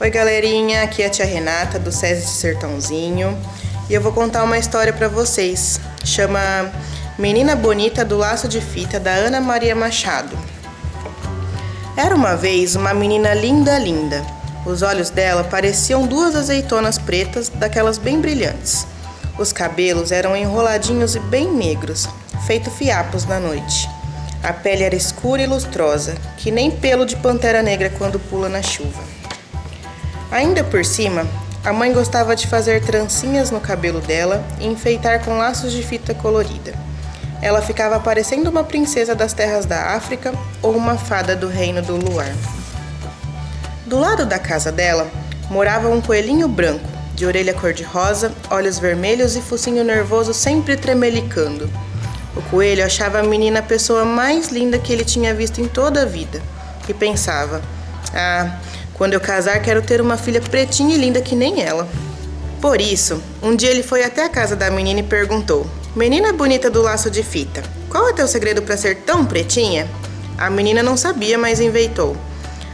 Oi galerinha, aqui é a tia Renata do SESI de Sertãozinho e eu vou contar uma história para vocês. Chama Menina Bonita do Laço de Fita da Ana Maria Machado. Era uma vez uma menina linda, linda. Os olhos dela pareciam duas azeitonas pretas, daquelas bem brilhantes. Os cabelos eram enroladinhos e bem negros, feito fiapos na noite. A pele era escura e lustrosa, que nem pelo de pantera negra quando pula na chuva. Ainda por cima, a mãe gostava de fazer trancinhas no cabelo dela e enfeitar com laços de fita colorida. Ela ficava parecendo uma princesa das terras da África ou uma fada do reino do luar. Do lado da casa dela morava um coelhinho branco, de orelha cor-de-rosa, olhos vermelhos e focinho nervoso sempre tremelicando. O coelho achava a menina a pessoa mais linda que ele tinha visto em toda a vida e pensava: Ah, quando eu casar quero ter uma filha pretinha e linda que nem ela. Por isso, um dia ele foi até a casa da menina e perguntou: Menina bonita do laço de fita, qual é teu segredo para ser tão pretinha? A menina não sabia, mas inventou: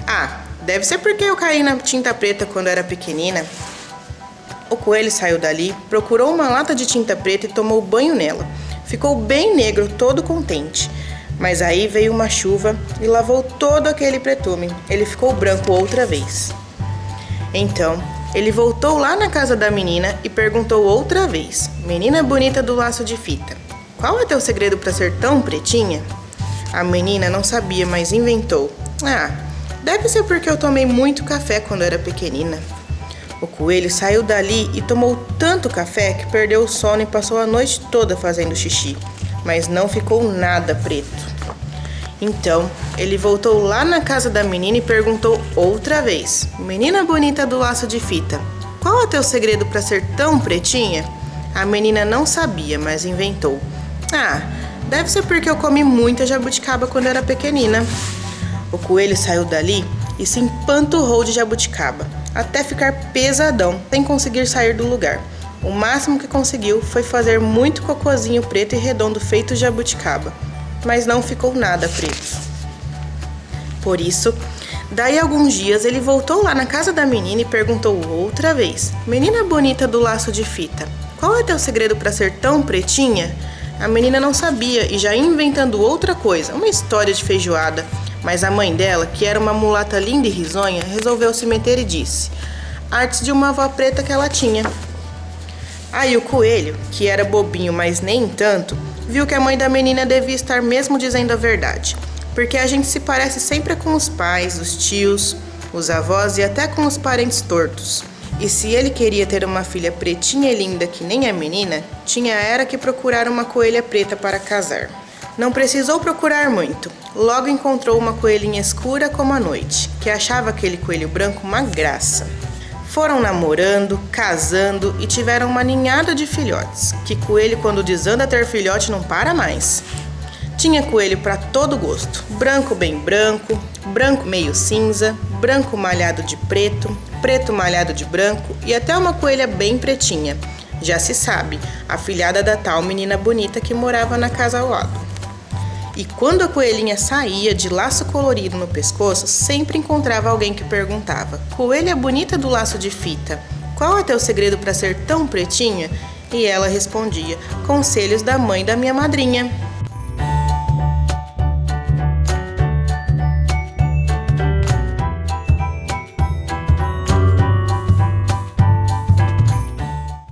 Ah, deve ser porque eu caí na tinta preta quando era pequenina. O coelho saiu dali, procurou uma lata de tinta preta e tomou banho nela. Ficou bem negro, todo contente. Mas aí veio uma chuva e lavou todo aquele pretume. Ele ficou branco outra vez. Então, ele voltou lá na casa da menina e perguntou outra vez: Menina bonita do laço de fita, qual é teu segredo para ser tão pretinha? A menina não sabia, mas inventou: Ah, deve ser porque eu tomei muito café quando era pequenina. O coelho saiu dali e tomou tanto café que perdeu o sono e passou a noite toda fazendo xixi, mas não ficou nada preto. Então, ele voltou lá na casa da menina e perguntou outra vez: Menina bonita do laço de fita, qual é teu segredo para ser tão pretinha? A menina não sabia, mas inventou: Ah, deve ser porque eu comi muita jabuticaba quando era pequenina. O coelho saiu dali e se empanturrou de jabuticaba até ficar pesadão, sem conseguir sair do lugar. O máximo que conseguiu foi fazer muito cocozinho preto e redondo feito jabuticaba, mas não ficou nada preto. Por isso, daí alguns dias ele voltou lá na casa da menina e perguntou outra vez: Menina bonita do laço de fita, qual é teu segredo para ser tão pretinha? A menina não sabia e já inventando outra coisa, uma história de feijoada. Mas a mãe dela, que era uma mulata linda e risonha, resolveu se meter e disse: Artes de uma avó preta que ela tinha. Aí o coelho, que era bobinho, mas nem tanto, viu que a mãe da menina devia estar mesmo dizendo a verdade. Porque a gente se parece sempre com os pais, os tios, os avós e até com os parentes tortos. E se ele queria ter uma filha pretinha e linda que nem a menina, tinha era que procurar uma coelha preta para casar. Não precisou procurar muito. Logo encontrou uma coelhinha escura como a noite, que achava aquele coelho branco uma graça. Foram namorando, casando e tiveram uma ninhada de filhotes, que coelho quando desanda ter filhote não para mais. Tinha coelho para todo gosto: branco bem branco, branco meio cinza, branco malhado de preto, preto malhado de branco e até uma coelha bem pretinha. Já se sabe, a filhada da tal menina bonita que morava na casa ao lado. E quando a coelhinha saía de laço colorido no pescoço, sempre encontrava alguém que perguntava: Coelha bonita do laço de fita, qual é teu segredo para ser tão pretinha? E ela respondia: Conselhos da mãe da minha madrinha.